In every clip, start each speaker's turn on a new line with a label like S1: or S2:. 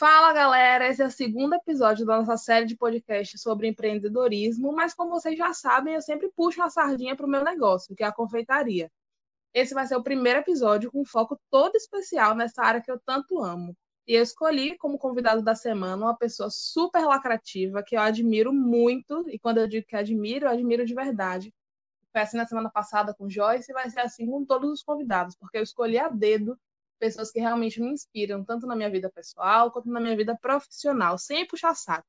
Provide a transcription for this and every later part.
S1: Fala galera, esse é o segundo episódio da nossa série de podcast sobre empreendedorismo, mas como vocês já sabem, eu sempre puxo uma sardinha para o meu negócio, que é a confeitaria. Esse vai ser o primeiro episódio com foco todo especial nessa área que eu tanto amo. E eu escolhi como convidado da semana uma pessoa super lacrativa, que eu admiro muito, e quando eu digo que admiro, eu admiro de verdade. Foi assim na semana passada com Joyce e vai ser assim com todos os convidados, porque eu escolhi a dedo pessoas que realmente me inspiram, tanto na minha vida pessoal quanto na minha vida profissional, sem puxar saco.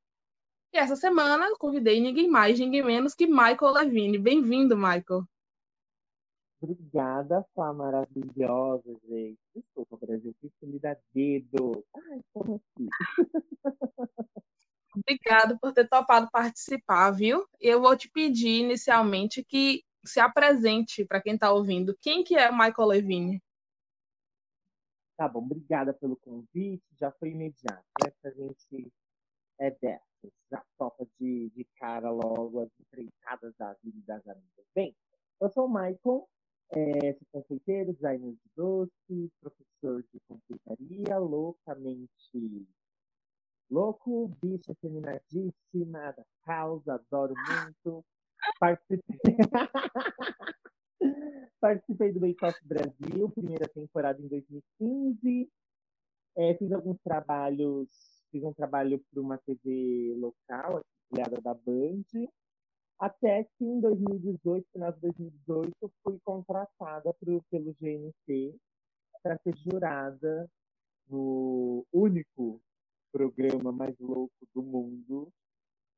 S1: E essa semana convidei ninguém mais, ninguém menos que Michael Levine. Bem-vindo, Michael.
S2: Obrigada, Fá maravilhosa, gente. Desculpa, Brasil, fiz comida dedo. Ai, como aqui.
S1: Obrigada por ter topado participar, viu? Eu vou te pedir inicialmente que se apresente para quem está ouvindo. Quem que é Michael Levine?
S2: Tá bom, obrigada pelo convite. Já foi imediato, né? a gente é dessas, já topa de, de cara logo as empreitadas da vida e das amigas. Bem, eu sou o Michael, é, sou confeiteiro, designer de doce, professor de confeitaria, loucamente louco, bicha feminadíssima da causa, adoro muito. Participei. Participei do Bake Off Brasil, primeira temporada em 2015. É, fiz alguns trabalhos, fiz um trabalho para uma TV local, afiliada da Band, até que em 2018, final de 2018, eu fui contratada pro, pelo GNT para ser jurada no único programa mais louco do mundo,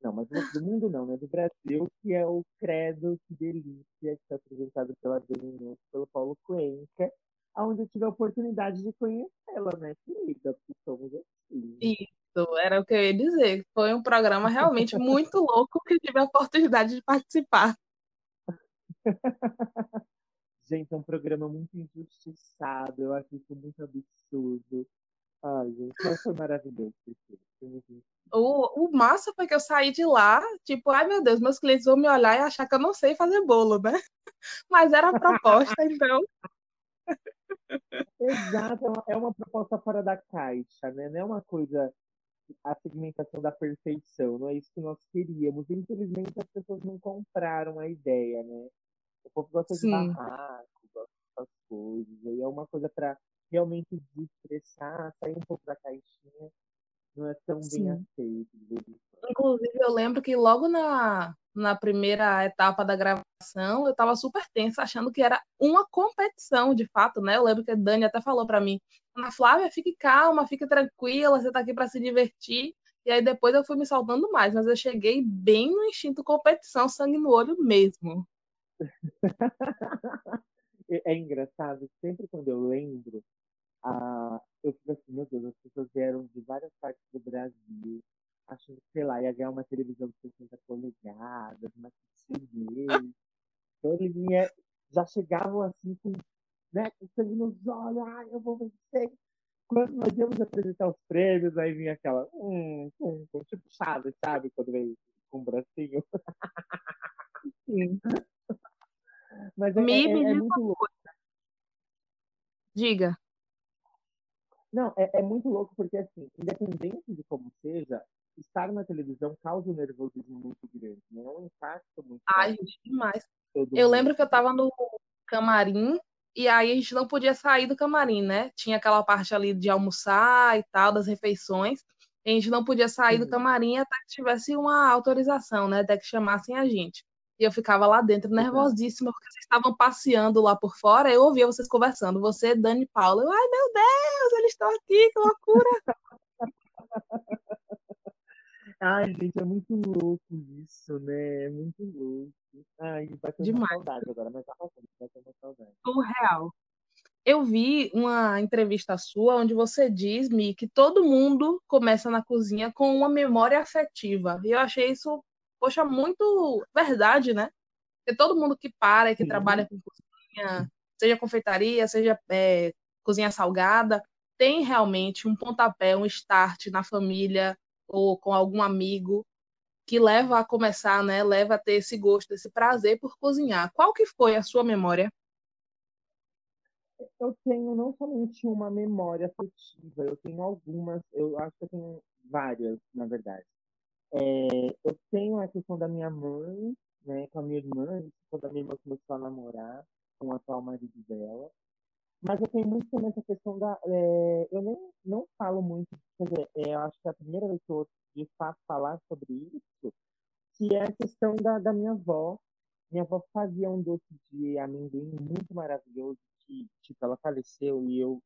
S2: não, mas do mundo não, né? Do Brasil, que é o Credo, que delícia, que é apresentado pela Dani pelo Paulo Cuenca, onde eu tive a oportunidade de conhecê-la, né, querida? Porque somos assim.
S1: Isso, era o que eu ia dizer. Foi um programa realmente muito louco que tive a oportunidade de participar.
S2: Gente, é um programa muito injustiçado, eu acho isso muito absurdo. Ai, gente, mas foi maravilhoso.
S1: O, o massa foi que eu saí de lá, tipo, ai meu Deus, meus clientes vão me olhar e achar que eu não sei fazer bolo, né? Mas era a proposta, então.
S2: Exato, é, é uma proposta fora da caixa, né? Não é uma coisa, a segmentação da perfeição, não é isso que nós queríamos. Infelizmente, as pessoas não compraram a ideia, né? O povo gosta Sim. de barraco, gosta dessas coisas, aí é uma coisa para realmente desestressar, sair um pouco da caixinha não é tão Sim. bem aceito.
S1: Inclusive, eu lembro que logo na, na primeira etapa da gravação, eu estava super tensa, achando que era uma competição, de fato, né? Eu lembro que a Dani até falou para mim, Ana Flávia, fique calma, fique tranquila, você está aqui para se divertir. E aí depois eu fui me saltando mais, mas eu cheguei bem no instinto competição, sangue no olho mesmo.
S2: é engraçado, sempre quando eu lembro ah, eu fico assim, meu Deus, as pessoas vieram de várias partes do Brasil, achando que, sei lá, ia ganhar uma televisão de 60 polegadas, uma TV. Então eles vinha, já chegavam assim com, né, com sangue nos olhos, ai, eu vou vencer. Quando nós íamos apresentar os prêmios, aí vinha aquela, hum, hum, hum tipo chave, sabe? Quando vem com um bracinho.
S1: Sim. Mas é, é, é, é muito louco. Diga.
S2: Não, é, é, muito louco porque, assim, independente de como seja, estar na televisão causa um nervosismo muito grande, né? É um impacto muito
S1: Ai, gente, demais. Eu lembro que eu tava no camarim e aí a gente não podia sair do camarim, né? Tinha aquela parte ali de almoçar e tal, das refeições. a gente não podia sair Sim. do camarim até que tivesse uma autorização, né? Até que chamassem a gente. E eu ficava lá dentro nervosíssima, porque vocês estavam passeando lá por fora, eu ouvia vocês conversando, você, Dani e Paula. Eu, ai meu Deus, eles estão aqui, que loucura!
S2: Ai, gente, é muito louco isso, né? É muito louco. Ai, vai ter Demais. uma saudade agora, mas tá passando, vai ter uma saudade.
S1: Surreal. Eu vi uma entrevista sua onde você diz, Mi, que todo mundo começa na cozinha com uma memória afetiva. E eu achei isso poxa, muito verdade, né? Porque todo mundo que para e que Sim. trabalha com cozinha, seja confeitaria, seja é, cozinha salgada, tem realmente um pontapé, um start na família ou com algum amigo que leva a começar, né? Leva a ter esse gosto, esse prazer por cozinhar. Qual que foi a sua memória?
S2: Eu tenho não somente uma memória afetiva, eu tenho algumas, eu acho que eu tenho várias, na verdade. É, eu tenho a questão da minha mãe, né, com a minha irmã, quando a minha irmã começou a namorar com o atual marido dela. Mas eu tenho muito também essa questão da. É, eu nem não falo muito, quer dizer, é, eu acho que é a primeira vez que eu de fato falar sobre isso, que é a questão da, da minha avó. Minha avó fazia um doce de amendoim muito maravilhoso, que, tipo, ela faleceu e eu.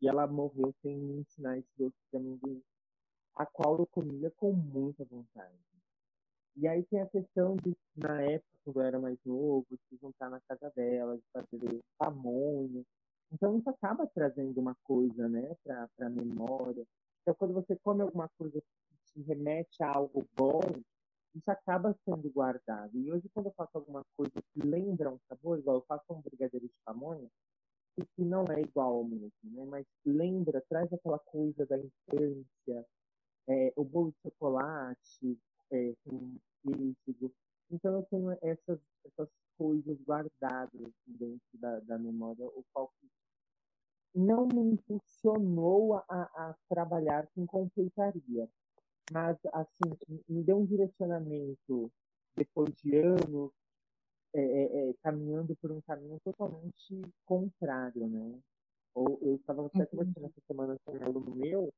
S2: E ela morreu sem me ensinar esse doce de amendoim, a qual eu comia com muita vontade. E aí tem a questão de, na época, quando eu era mais novo, de juntar na casa dela, de fazer pamonha. Então isso acaba trazendo uma coisa, né, para a memória. Então quando você come alguma coisa que te remete a algo bom, isso acaba sendo guardado. E hoje quando eu faço alguma coisa que lembra um sabor, igual eu faço um brigadeiro de pamonha, que não é igual ao mesmo, né? Mas lembra, traz aquela coisa da infância, é, o bolo de chocolate, é, com pêssego. Então eu tenho essas, essas coisas guardadas dentro da, da memória, o qual não me impulsionou a, a trabalhar com confeitaria, mas assim me deu um direcionamento depois de anos é, é, é caminhando por um caminho totalmente contrário, né? Ou eu estava até conversando essa semana com um aluno meu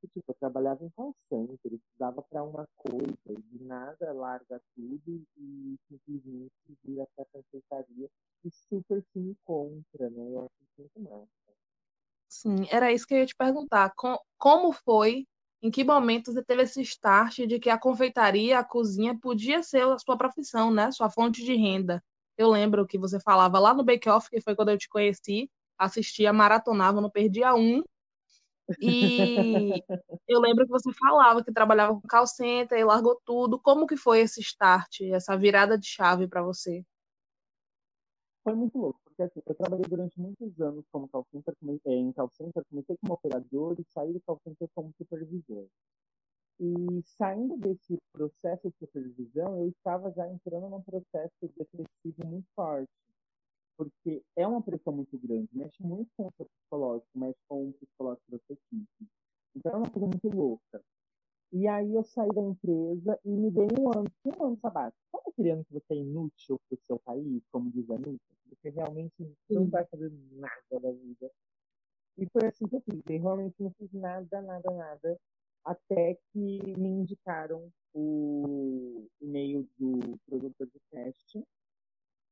S2: que, tipo, eu trabalhava em call center, estudava para uma coisa, e de nada larga tudo e simplesmente vira para a secretaria e super se encontra, né? Eu acho muito massa.
S1: Sim, era isso que eu ia te perguntar. Como foi, em que momento você teve esse start de que a confeitaria, a cozinha podia ser a sua profissão, né? Sua fonte de renda. Eu lembro que você falava lá no Bake Off, que foi quando eu te conheci, assistia, maratonava, não perdia um, e eu lembro que você falava que trabalhava com call center e largou tudo. Como que foi esse start, essa virada de chave para você?
S2: Foi muito louco, porque assim, eu trabalhei durante muitos anos como call center, é, em call center, comecei como operador e saí do call center como supervisor. E saindo desse processo de supervisão, eu estava já entrando num processo depressivo muito forte porque é uma pressão muito grande, mexe muito com o seu psicológico, mexe com o psicológico da sua equipe. Então é uma coisa muito louca. E aí eu saí da empresa e me dei um ano, um ano sabático. Sabe aquele ano que você é inútil para o seu país, como diz a Anitta? Você realmente não vai fazer nada da vida. E foi assim que eu fiz. Eu realmente não fiz nada, nada, nada, até que me indicaram o e-mail do produtor de teste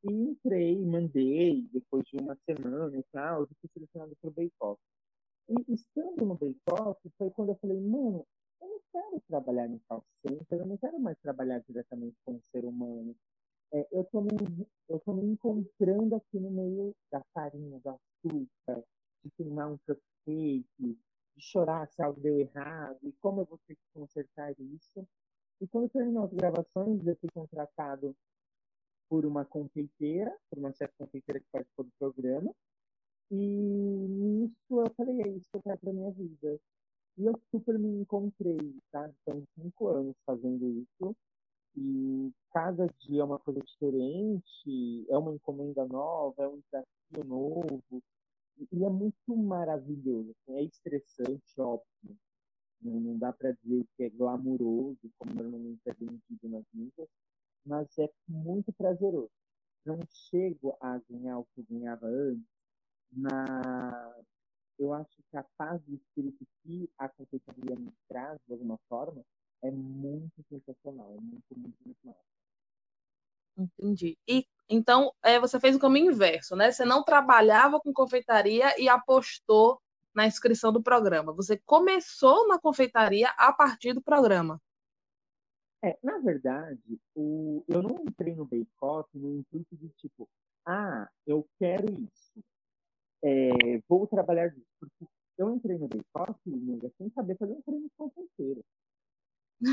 S2: e entrei, mandei, depois de uma semana e tal, eu fui selecionado para o Bake. E estando no Bake foi quando eu falei, mano, eu não quero trabalhar em call center, eu não quero mais trabalhar diretamente com o ser humano. É, eu estou me, eu tô me encontrando aqui no meio da farinha, do açúcar, de queimar um cupcake, de chorar se algo deu errado, e como eu vou ter que consertar isso. E quando terminou as gravações, eu fui contratado por uma confeiteira, por uma chefe confeiteira que participou do programa. E nisso eu falei, é isso que eu quero para minha vida. E eu super me encontrei, sabe? São cinco anos fazendo isso. E cada dia é uma coisa diferente, é uma encomenda nova, é um desafio novo. E é muito maravilhoso. Assim, é estressante, óbvio. Não, não dá para dizer que é glamuroso, como normalmente é vendido nas mídias, mas é muito prazeroso. Não chego a ganhar o que ganhava antes, mas eu acho que a paz do espírito que a confeitaria me traz, de alguma forma, é muito sensacional, é muito, muito, muito massa.
S1: Entendi. E então é, você fez o caminho inverso, né? Você não trabalhava com confeitaria e apostou na inscrição do programa. Você começou na confeitaria a partir do programa.
S2: É, na verdade, o, eu não entrei no Bake Off no intuito de tipo, ah, eu quero isso, é, vou trabalhar disso. Porque eu entrei no Bake Off, amiga, sem saber fazer um creme confeiteiro.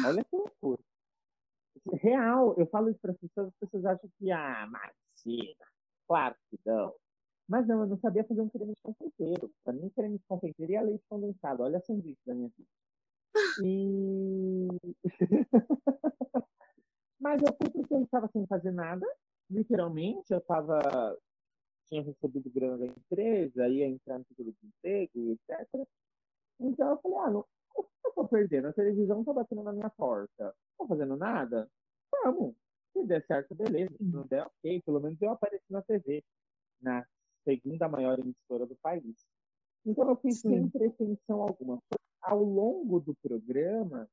S2: Olha que loucura. Real, eu falo isso para as pessoas, as pessoas acham que, ah, Marcina, claro que não. Mas não, eu não sabia fazer um creme de confeiteiro. Para mim, creme de confeiteiro é leite condensado. Olha a sanduíche da minha vida. E. Mas eu fui porque eu estava sem fazer nada, literalmente. Eu estava tinha recebido grana da empresa, ia entrar no seguro de emprego, etc. Então eu falei, ah, não, eu tô perdendo, a televisão tá batendo na minha porta. Não tô fazendo nada? Vamos. Se der certo, beleza. Se não der, ok. Pelo menos eu apareci na TV, na segunda maior emissora do país. Então eu fiz sem pretensão alguma. Ao longo do programa,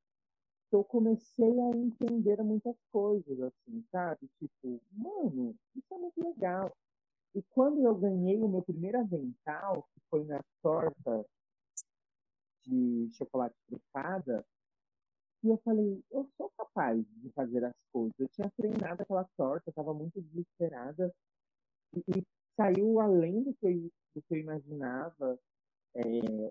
S2: eu comecei a entender muitas coisas, assim, sabe? Tipo, mano, isso é muito legal. E quando eu ganhei o meu primeiro avental, que foi na torta de chocolate trufada, e eu falei, eu sou capaz de fazer as coisas. Eu tinha treinado aquela torta, estava muito desesperada, e, e, saiu além do que do que eu imaginava. É,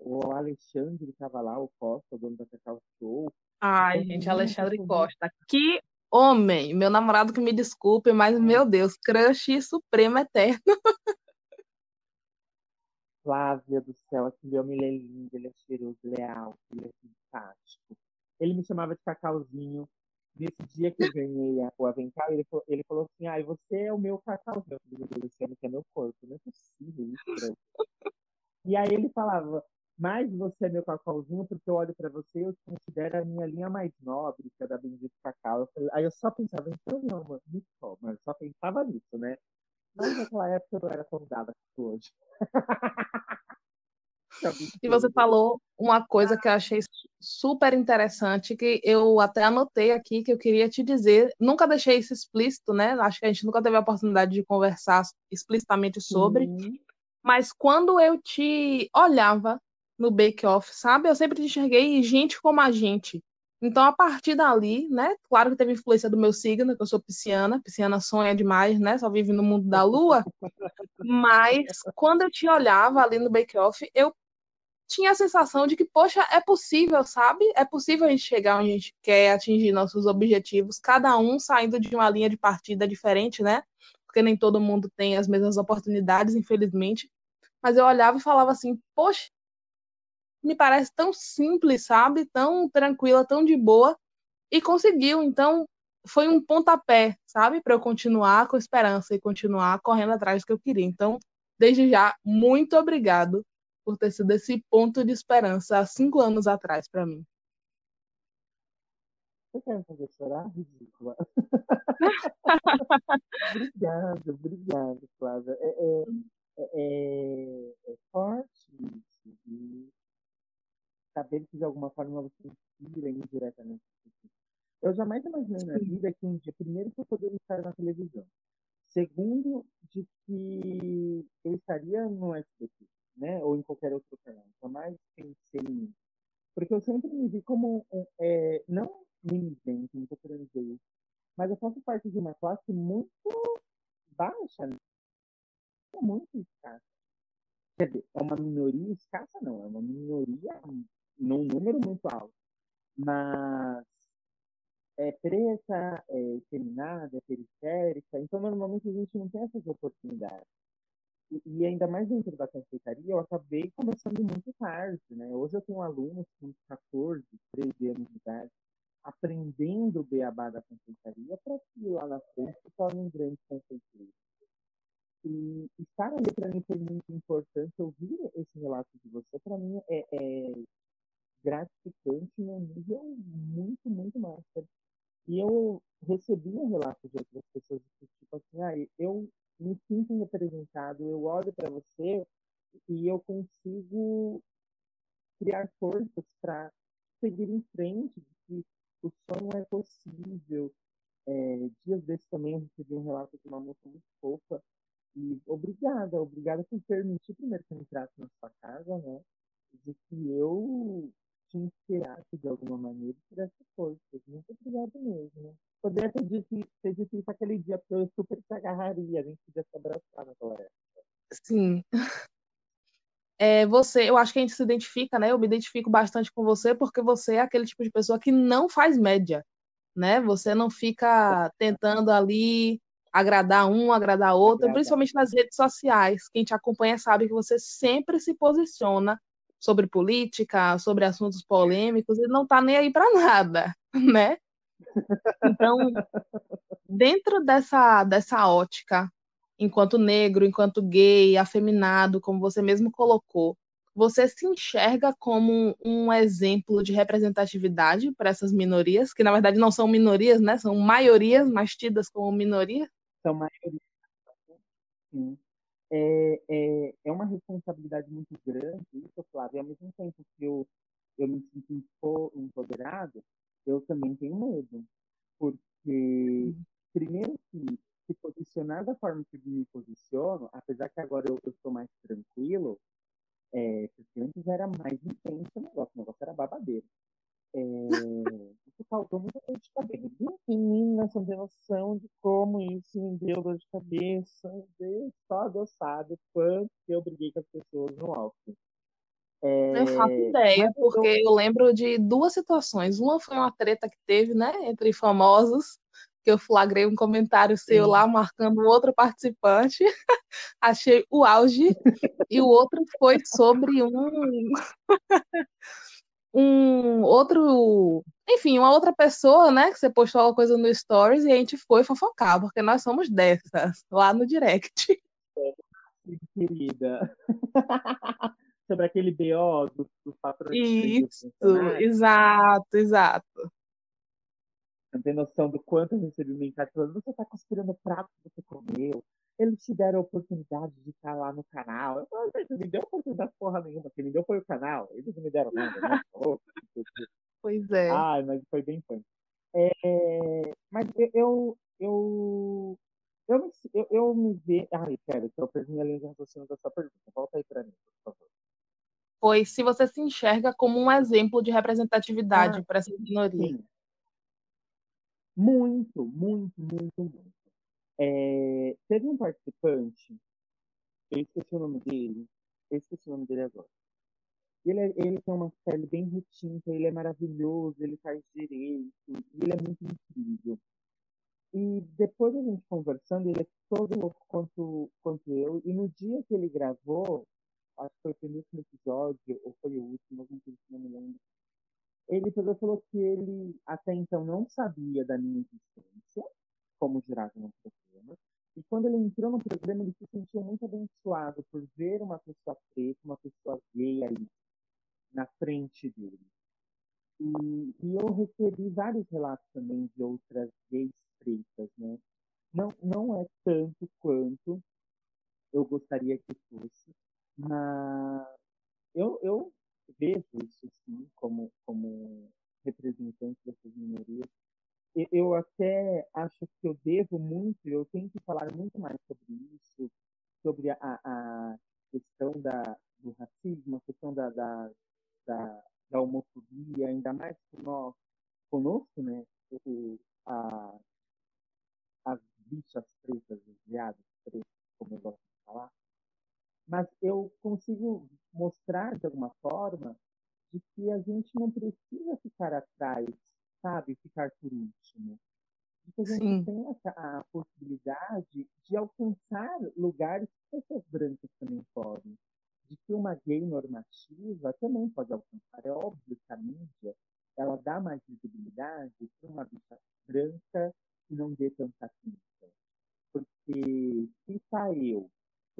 S2: o Alexandre estava lá, o Costa, o dono da Cacau Show,
S1: Ai, gente, Alexandre Costa. Que homem! Meu namorado que me desculpe, mas, meu Deus, crush supremo eterno.
S2: Flávia do céu, aquele homem ele é lindo, ele é cheiroso, leal, ele é simpático. Ele me chamava de cacauzinho. Nesse dia que eu ganhei o avental, ele, falou, ele falou assim, ai, você é o meu cacauzinho. Eu falei, que é meu corpo. Não é possível isso. E aí ele falava, mas você é meu cacauzinho porque eu olho para você e eu te considero a minha linha mais nobre, que é da Bendito Cacau. Aí eu só pensava, então não, mano, me toma. Eu só pensava nisso, né? Mas naquela época eu não era tão dada quanto hoje.
S1: E você falou uma coisa que eu achei super interessante, que eu até anotei aqui, que eu queria te dizer. Nunca deixei isso explícito, né? Acho que a gente nunca teve a oportunidade de conversar explicitamente sobre. Uhum. Mas quando eu te olhava no Bake Off, sabe? Eu sempre enxerguei gente como a gente. Então, a partir dali, né? Claro que teve influência do meu signo, que eu sou pisciana. Pisciana sonha demais, né? Só vive no mundo da lua. Mas, quando eu te olhava ali no Bake Off, eu tinha a sensação de que, poxa, é possível, sabe? É possível a gente chegar onde a gente quer, atingir nossos objetivos, cada um saindo de uma linha de partida diferente, né? Porque nem todo mundo tem as mesmas oportunidades, infelizmente. Mas eu olhava e falava assim, poxa, me parece tão simples, sabe? Tão tranquila, tão de boa. E conseguiu. Então, foi um pontapé, sabe? Para eu continuar com esperança e continuar correndo atrás do que eu queria. Então, desde já, muito obrigado por ter sido esse ponto de esperança há cinco anos atrás para mim.
S2: Você quer me fazer chorar? Ridícula. obrigado, obrigado, Flávia. É, é, é, é forte isso saber que de alguma forma você inspira indiretamente. Eu jamais imaginei na vida que um dia, primeiro, que eu poderia estar na televisão. Segundo, de que eu estaria no SBT, né? Ou em qualquer outro canal. Jamais pensei nisso. Porque eu sempre me vi como, é, não não estou querendo dizer mas eu faço parte de uma classe muito baixa, né? muito escassa. Quer dizer, é uma minoria escassa, não, é uma minoria num número muito alto. Mas é preta, é feminada, é periférica, então normalmente a gente não tem essas oportunidades. E, e ainda mais dentro da confeitaria, eu acabei começando muito tarde, né? Hoje eu tenho alunos com 14, 13 anos de idade, aprendendo o beabá da confeitaria para que lá na frente se tornem grandes confeiteiros. E estar ali para mim foi muito importante. Ouvir esse relato de você, para mim, é, é, gratificante num nível muito, muito massa. E eu recebia relatos de outras pessoas, tipo assim, ah, eu me sinto representado, eu olho para você e eu consigo criar forças para seguir em frente, o sonho é possível. É, dias desses também eu recebi um relato de uma moça muito fofa. E obrigada, obrigada por permitir primeiro que eu entrasse na sua casa, né? De que eu te inspirasse de alguma maneira e tivesse forças. Muito obrigado mesmo. Poderia ter dito, ter dito isso aquele dia, porque eu super te agarraria, a gente podia se abraçar naquela época.
S1: Sim. É, você, eu acho que a gente se identifica, né? Eu me identifico bastante com você porque você é aquele tipo de pessoa que não faz média, né? Você não fica tentando ali agradar um, agradar outro, principalmente nas redes sociais. Quem te acompanha sabe que você sempre se posiciona sobre política, sobre assuntos polêmicos, ele não está nem aí para nada, né? Então, dentro dessa, dessa ótica enquanto negro, enquanto gay, afeminado, como você mesmo colocou, você se enxerga como um exemplo de representatividade para essas minorias, que na verdade não são minorias, né? São maiorias, mas tidas como minoria?
S2: São maiorias. Sim. É, é, é uma responsabilidade muito grande, isso, Flávio, e ao mesmo tempo que eu, eu me sinto empoderado, eu também tenho medo. Porque, primeiro que se posicionar da forma que me posiciono, apesar que agora eu, eu estou mais tranquilo, é, porque antes era mais intenso o negócio, o negócio era babadeiro. É, isso causou muita dor de cabeça. Menina, você não tem noção de como isso me deu dor de cabeça. Deus, só Deus sabe quanto eu briguei com as pessoas no alto.
S1: É, eu faço ideia, porque eu... eu lembro de duas situações. Uma foi uma treta que teve, né, entre famosos, que eu flagrei um comentário seu Sim. lá marcando outro participante. Achei o auge. e o outro foi sobre um um outro, enfim, uma outra pessoa, né, que você postou alguma coisa no stories e a gente foi fofocar, porque nós somos dessas, lá no direct.
S2: Querida. sobre aquele BO dos do patrões.
S1: Isso, exato, exato.
S2: Não tem noção do quanto eu recebi mensagem falando, você está conspirando o prato que você comeu. Eles te deram a oportunidade de estar lá no canal. Eu falei, gente, me deu oportunidade porra nenhuma. Quem me deu foi o canal. Eles não me deram nada, né?
S1: pois é.
S2: Ah, mas foi bem fã. É, mas eu, eu, eu, me, eu, eu me vejo. Ai, pera, eu perdi a linha de raciocínio sua pergunta. Volta aí para mim, por favor.
S1: Pois se você se enxerga como um exemplo de representatividade ah, para essa minoria. Sim.
S2: Muito, muito, muito, muito. É, teve um participante, eu esqueci o nome dele, eu esqueci o nome dele agora. Ele, é, ele tem uma pele bem retinta, ele é maravilhoso, ele faz direito, ele é muito incrível. E depois a gente conversando, ele é todo louco quanto, quanto eu, e no dia que ele gravou, acho que foi o primeiro episódio, ou foi o último, não me lembro, ele falou que ele até então não sabia da minha existência como jurado no programa. E quando ele entrou no programa, ele se sentiu muito abençoado por ver uma pessoa preta, uma pessoa gay ali na frente dele. E, e eu recebi vários relatos também de outras gays pretas, né? Não, não é tanto quanto eu gostaria que fosse, mas eu, eu vejo isso sim como, como representante dessas minorias. Eu até acho que eu devo muito, eu tenho que falar muito mais sobre isso, sobre a, a questão da, do racismo, a questão da, da, da, da homofobia, ainda mais por nós, conosco, né? O, a, as bichas pretas, os viados pretos, como eu gosto de falar, mas eu consigo mostrar de alguma forma de que a gente não precisa ficar atrás, sabe, ficar por último. De que a gente Sim. tem a, a possibilidade de alcançar lugares que pessoas brancas também podem. De que uma gay normativa também pode alcançar. É óbvio que a mídia ela dá mais visibilidade para uma bicha branca que não dê tanta atenção. Porque se está eu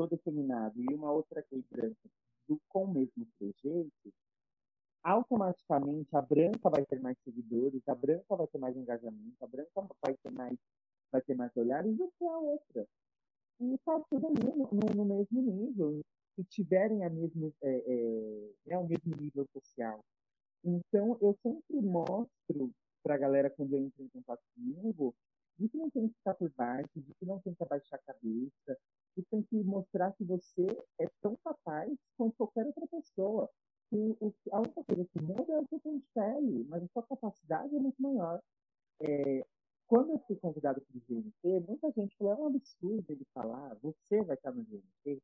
S2: todo efeminado e uma outra gay branca do, com o mesmo trejeito, automaticamente a branca vai ter mais seguidores, a branca vai ter mais engajamento, a branca vai ter mais, vai ter mais olhares do que a outra. E está tudo ali no, no, no, mesmo nível, se tiverem a mesma, é, é, né, o mesmo nível social. Então, eu sempre mostro para a galera, quando entra em contato comigo, de que não tem que ficar por baixo, de que não tem que abaixar a cabeça, e tem que mostrar que você é tão capaz quanto qualquer outra pessoa. E o, a única coisa que muda é o tom de pele, mas a sua capacidade é muito maior. É, quando eu fui convidado para o GNT, muita gente falou, é um absurdo ele falar, você vai estar no GNT,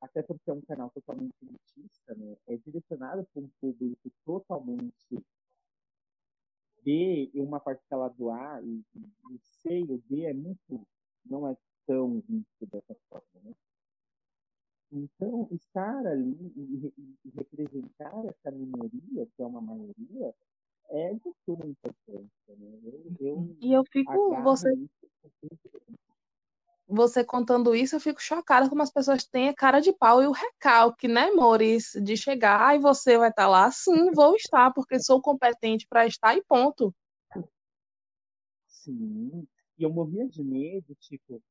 S2: até porque é um canal totalmente elitista, né? é direcionado para um público totalmente B e uma parcela do A, e, o C e o D é muito, não é tão dessa forma. Né? Então, estar ali e, e, representar essa minoria, que é uma maioria, é de suma importância. Né? Eu, eu
S1: e eu fico. Você, você contando isso, eu fico chocada como as pessoas têm a cara de pau e o recalque, né, Maurício, de chegar e você vai estar lá. Sim, vou estar, porque sou competente para estar e ponto.
S2: Sim, e eu morria de medo, tipo,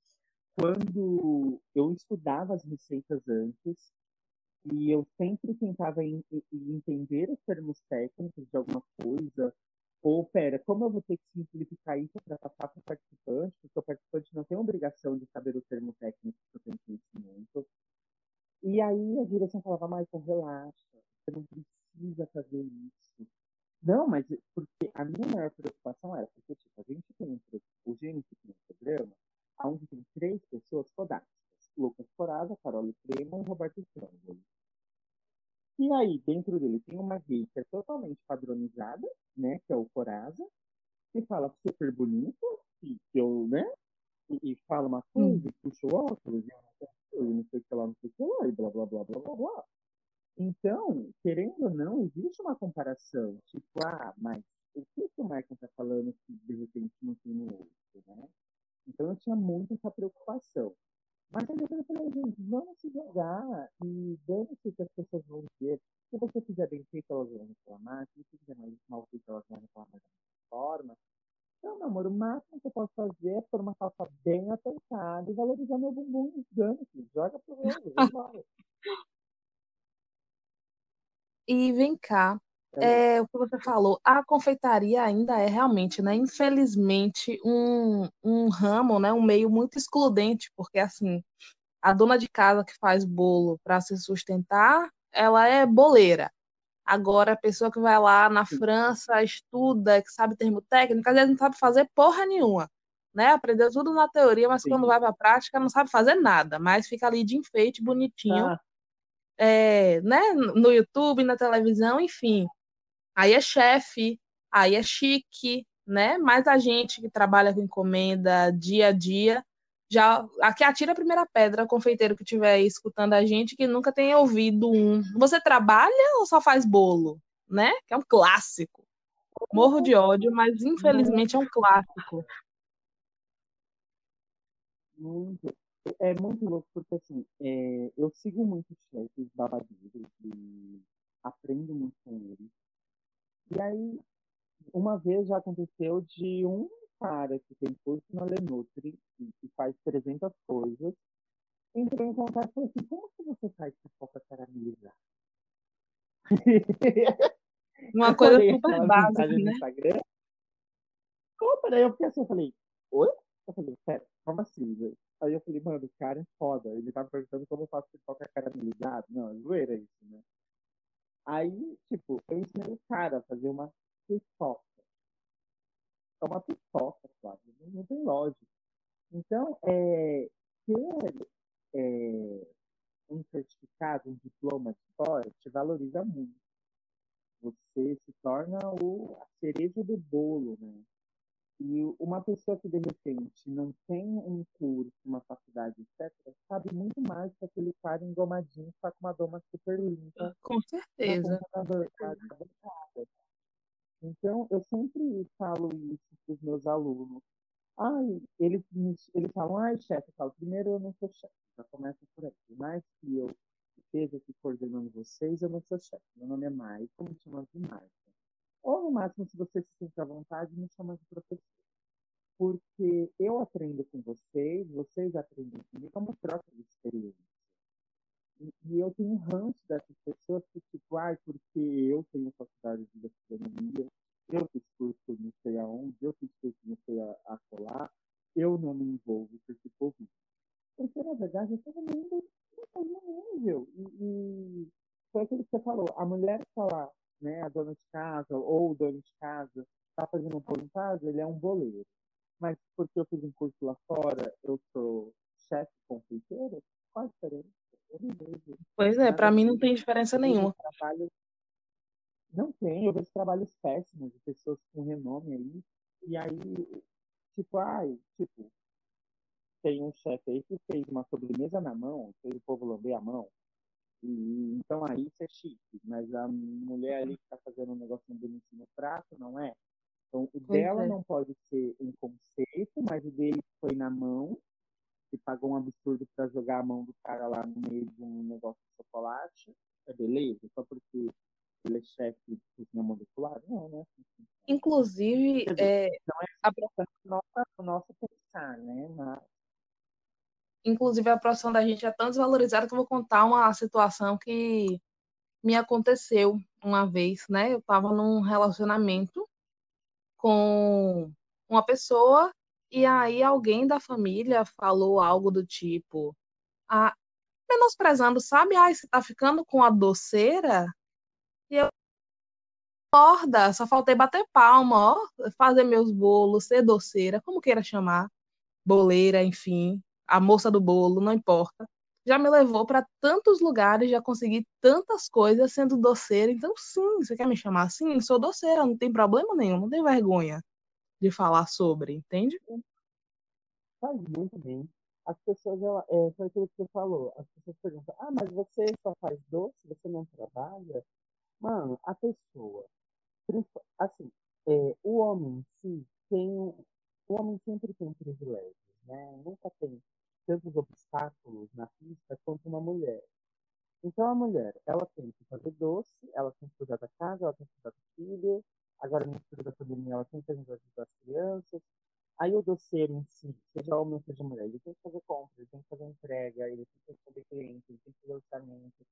S2: quando eu estudava as receitas antes, e eu sempre tentava entender os termos técnicos de alguma coisa, ou, pera, como eu vou ter que simplificar isso para passar para o participante? Porque o participante não tem obrigação de saber o termo técnico que eu tenho conhecimento. E aí a direção falava, Michael, relaxa, você não precisa fazer isso. Não, mas porque a minha maior preocupação era, porque tipo, a gente tem um, o Gênesis tem um onde tem três pessoas fodásticas. Lucas Coraza, Carol Crema e Roberto Strangoli. E aí, dentro dele, tem uma gay que é totalmente padronizada, né? Que é o Coraza, que fala super bonito, que, que eu, né? E, e fala uma coisa, hum. puxa o óculos, e não sei o que lá, não sei o que lá, e blá, blá, blá, blá, blá, blá. Então, querendo ou não, existe uma comparação. Tipo, ah, mas o que, que o Michael está falando que de repente não tem no outro, né? Então eu tinha muito essa preocupação. Mas aí eu falei, gente, vamos se jogar e dane-se que as pessoas vão ver. Se você fizer bem feito, elas vão reclamar. Se você fizer mais mal feito, elas vão reclamar da mesma forma. Então, meu amor, o máximo que eu posso fazer é pôr uma calça bem apertada e valorizar meu bumbum. Dane-se, joga pro vai
S1: E vem cá, é, o que você falou, a confeitaria ainda é realmente, né, infelizmente, um, um ramo, né, um meio muito excludente, porque assim, a dona de casa que faz bolo para se sustentar, ela é boleira. Agora, a pessoa que vai lá na França, estuda, que sabe termo técnico, às vezes não sabe fazer porra nenhuma. Né? Aprendeu tudo na teoria, mas Sim. quando vai para a prática não sabe fazer nada, mas fica ali de enfeite, bonitinho, ah. é, né? no YouTube, na televisão, enfim aí é chefe, aí é chique, né? Mas a gente que trabalha com encomenda dia a dia, já aqui atira a primeira pedra, confeiteiro que estiver escutando a gente que nunca tenha ouvido um. Você trabalha ou só faz bolo, né? Que é um clássico. Morro de ódio, mas infelizmente é um clássico.
S2: É muito louco, porque assim, é, eu sigo muitos chefes babadeiros e aprendo muito com eles. E aí, uma vez já aconteceu de um cara que tem curso na Lenutri e faz 300 coisas, entrou em contato e falou assim, como que você faz pipoca caramelizada?
S1: Uma coisa super básica, né? Instagram.
S2: Como, daí eu fiquei assim, eu falei, oi? Eu falei, sério, como assim? Véio? Aí eu falei, mano, o cara é foda. Ele tá perguntando como eu faço pipoca caramelizada. Não, é zoeira isso, né? Aí, tipo, eu ensinei o cara a fazer uma pipoca. É uma pipoca, claro, não, tem lógica. Então, é, ter é, um certificado, um diploma de história, te valoriza muito. Você se torna o, a cereja do bolo, né? E uma pessoa que, de repente, não tem um curso, uma faculdade, etc., sabe muito mais que aquele cara engomadinho que está com uma doma super limpa.
S1: Com certeza.
S2: Então, eu sempre falo isso para os meus alunos. Ai, eles, eles falam, ai, chefe, eu falo, primeiro eu não sou chefe, já começa por aí. Por mais que eu esteja aqui coordenando vocês, eu não sou chefe. Meu nome é Mai, como me chama de Mai. Ou, no máximo, se você se sente à vontade, me chama de professor. Porque eu aprendo com vocês, vocês aprendem comigo, é uma troca de experiência. E, e eu tenho um ranço dessas pessoas que, tipo, porque eu tenho faculdade de gastronomia, eu fiz curso não sei aonde, eu fiz curso não sei a, a colar, eu não me envolvo porque Covid. Porque, na verdade, é todo mundo no mesmo nível. E, e foi aquilo que você falou, a mulher está lá né, a dona de casa ou o dono de casa está fazendo um casa, ele é um boleiro. Mas porque eu fiz um curso lá fora, eu sou chefe confeiteiro, qual a diferença?
S1: Pois é, para mim não tem diferença nenhuma.
S2: Trabalhos... Não tem, eu vejo trabalhos péssimos de pessoas com renome aí, e aí, tipo, ai, tipo, tem um chefe aí que fez uma sobremesa na mão, fez o povo lamber a mão, e, então aí isso é chique, mas a mulher ali que está fazendo um negocinho bonito no prato, não é? Então o dela é. não pode ser um conceito, mas o dele foi na mão, que pagou um absurdo para jogar a mão do cara lá no meio de um negócio de chocolate, é beleza? Só porque ele é chefe de cozinha molecular? Não, né?
S1: Inclusive, é,
S2: não é a nossa, o nosso pensar, né? Mas...
S1: Inclusive, a profissão da gente é tão desvalorizada que eu vou contar uma situação que me aconteceu uma vez, né? Eu estava num relacionamento com uma pessoa e aí alguém da família falou algo do tipo, ah, menosprezando, sabe? Ai, você tá ficando com a doceira? E eu acorda, só faltei bater palma, ó, fazer meus bolos, ser doceira, como queira chamar, boleira, enfim, a moça do bolo, não importa. Já me levou para tantos lugares, já consegui tantas coisas sendo doceira. Então, sim, você quer me chamar assim? Sou doceira, não tem problema nenhum, não tem vergonha de falar sobre, entende?
S2: Faz muito bem. As pessoas, ela, é, foi aquilo que você falou, as pessoas perguntam, ah, mas você só faz doce, você não trabalha? Mano, a pessoa, assim, é, o homem em si tem, o homem sempre tem privilégios, né? Nunca tem tantos obstáculos na pista quanto uma mulher. Então a mulher, ela tem que fazer doce, ela tem que cuidar da casa, ela tem que cuidar do filho, agora no período da pandemia ela tem que ajudar as crianças. Aí o doceiro em si, seja homem seja mulher, ele tem que fazer compra, ele tem que fazer entrega, ele tem que responder cliente, ele tem que fazer orçamento.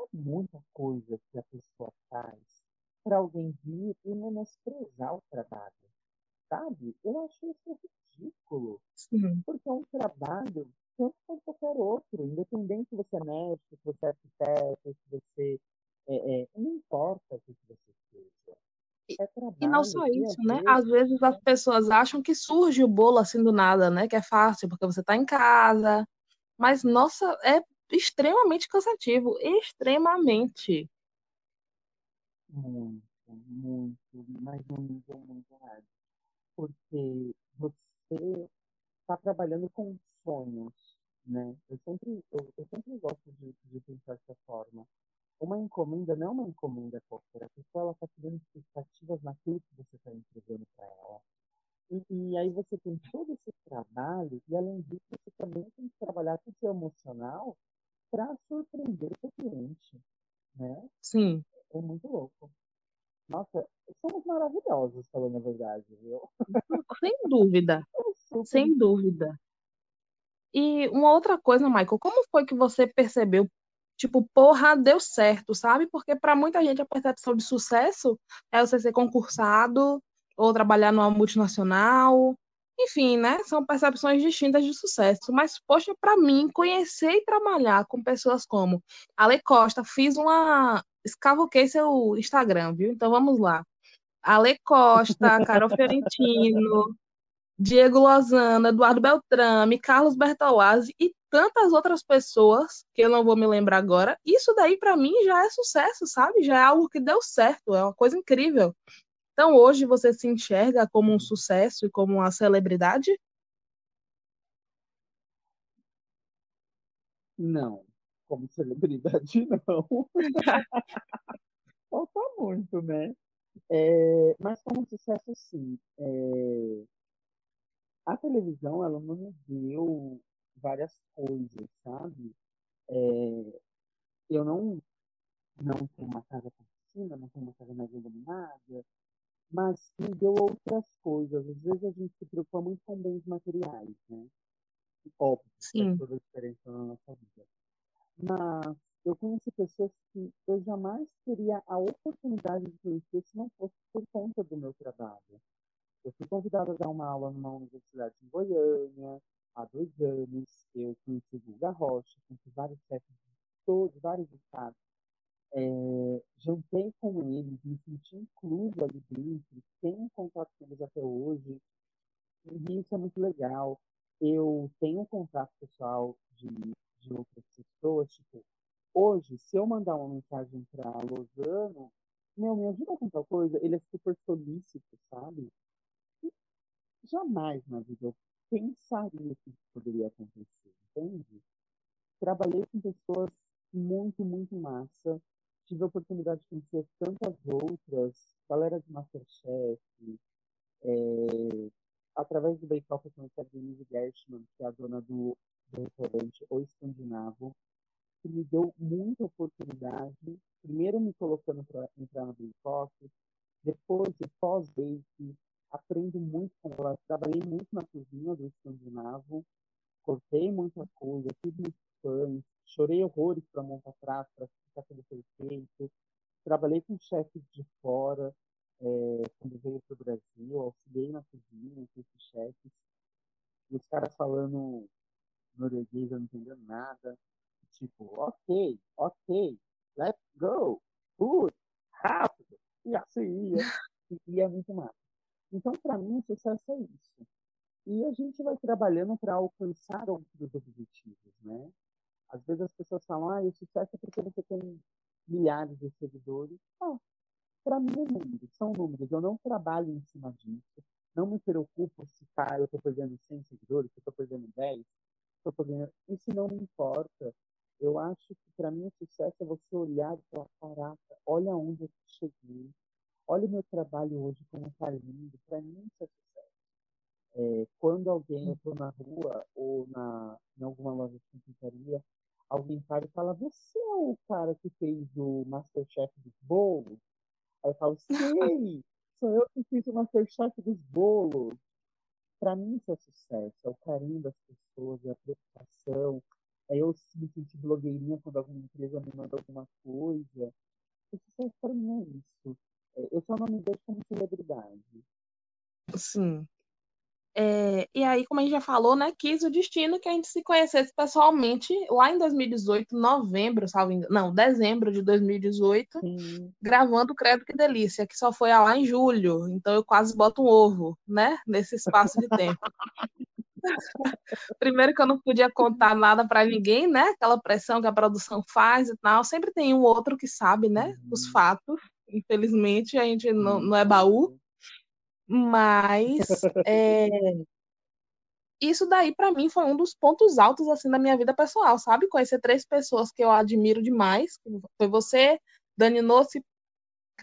S2: É muita coisa que a pessoa faz para alguém vir e menosprezar o trabalho, sabe? Eu acho isso ridículo.
S1: Sim.
S2: Porque é um trabalho tanto quanto qualquer outro, independente se você é médico, se você é arquiteto, se você. É, é, não importa o que você seja. É trabalho,
S1: e não só isso, né? Às vezes as pessoas acham que surge o bolo assim do nada, né? Que é fácil porque você está em casa. Mas, nossa, é extremamente cansativo. Extremamente.
S2: Muito, muito, mas um nível muito raro. Porque você está trabalhando com sonhos, né? Eu sempre, eu, eu sempre gosto de, de pensar dessa forma. Uma encomenda não é uma encomenda qualquer. A pessoa está criando expectativas naquilo que você está entregando para ela. E, e, aí você tem todo esse trabalho, e além disso, você também tem que trabalhar com o seu emocional para surpreender o seu cliente, né?
S1: Sim.
S2: É muito louco. Nossa, somos maravilhosos, falando a verdade, viu?
S1: Sem dúvida. Sem dúvida. E uma outra coisa, Michael, como foi que você percebeu, tipo, porra, deu certo, sabe? Porque para muita gente a percepção de sucesso é você ser concursado ou trabalhar numa multinacional. Enfim, né? São percepções distintas de sucesso. Mas, poxa, para mim, conhecer e trabalhar com pessoas como Ale Costa, fiz uma. Escavoquei seu Instagram, viu? Então vamos lá. Ale Costa, Carol Fiorentino, Diego Lozano, Eduardo Beltrame, Carlos Bertolazzi e tantas outras pessoas que eu não vou me lembrar agora. Isso daí para mim já é sucesso, sabe? Já é algo que deu certo, é uma coisa incrível. Então hoje você se enxerga como um sucesso e como uma celebridade?
S2: Não, como celebridade não. Falta muito, né? É, mas como sucesso sim. É, a televisão, ela não me deu várias coisas, sabe? É, eu não, não tenho uma casa com piscina, não tenho uma casa mais iluminada, mas me deu outras coisas. Às vezes a gente se preocupa muito com bens materiais, né? Óbvio,
S1: Sim.
S2: faz toda a diferença na nossa vida. Mas eu conheci pessoas que eu jamais teria a oportunidade de conhecer se não fosse por conta do meu trabalho. Eu fui convidada a dar uma aula numa universidade em Goiânia há dois anos. Eu conheci Guga Rocha, conheci vários chefes de todos, vários estados. É, jantei com eles, me senti incluso ali dentro, tenho contato com eles até hoje. E isso é muito legal. Eu tenho contato pessoal de, de outras pessoas, tipo, hoje, se eu mandar uma mensagem para Lozano, meu, me ajuda com tal coisa, ele é super solícito, sabe? jamais na vida eu pensaria que isso poderia acontecer, entende? Trabalhei com pessoas muito, muito massa. Tive a oportunidade de conhecer tantas outras, galera de Masterchef, é, através do Bake Off eu conheci a Denise Gershman, que é a dona do do restaurante O Escandinavo, que me deu muita oportunidade, primeiro me colocando para entrar na Bake depois de pós-bake, aprendo muito com ela, trabalhei muito na cozinha do Escandinavo, cortei muita coisa, fiz muitos pães, chorei horrores para montar prato, para ficar tudo perfeito, trabalhei com chefes de fora, é, quando veio para o Brasil, auxiliei na cozinha com esses chefes, e os caras falando norueguês, eu não entendendo nada, tipo, ok, ok, let's go, food, rápido, e assim ia, e, e é muito massa. Então, para mim, o sucesso é isso. E a gente vai trabalhando para alcançar outros objetivos, né? Às vezes as pessoas falam, ah, o sucesso é porque você tem milhares de seguidores. Ah, para mim é números, são números. Eu não trabalho em cima disso. Não me preocupo se, cara, eu estou perdendo 100 seguidores, se eu estou perdendo 10, se eu perdendo... Isso não me importa. Eu acho que para mim o sucesso é você olhar e falar, caraca, olha onde eu cheguei. Olha o meu trabalho hoje, como está lindo. Para mim isso é sucesso. É, quando alguém, eu estou na rua ou na, em alguma loja de confeitaria, alguém para e fala, você é o cara que fez o Masterchef dos bolos? Aí eu falo, sim, sou eu que fiz o Masterchef dos bolos. Para mim isso é sucesso, é o carinho das pessoas, é a preocupação, eu me sentir blogueirinha quando alguma empresa me manda alguma coisa. O sucesso para mim é isso. É, eu só não me vejo como celebridade.
S1: Sim. É, e aí, como a gente já falou, né, quis o destino que a gente se conhecesse pessoalmente lá em 2018, novembro, salvo engano, não, dezembro de 2018, Sim. gravando Credo Que Delícia, que só foi lá em julho, então eu quase boto um ovo, né, nesse espaço de tempo. Primeiro que eu não podia contar nada para ninguém, né, aquela pressão que a produção faz e tal, sempre tem um outro que sabe, né, os uhum. fatos, infelizmente a gente não, não é baú, mas é, isso daí para mim foi um dos pontos altos assim da minha vida pessoal, sabe? Conhecer três pessoas que eu admiro demais, foi você, Dani Nossi, e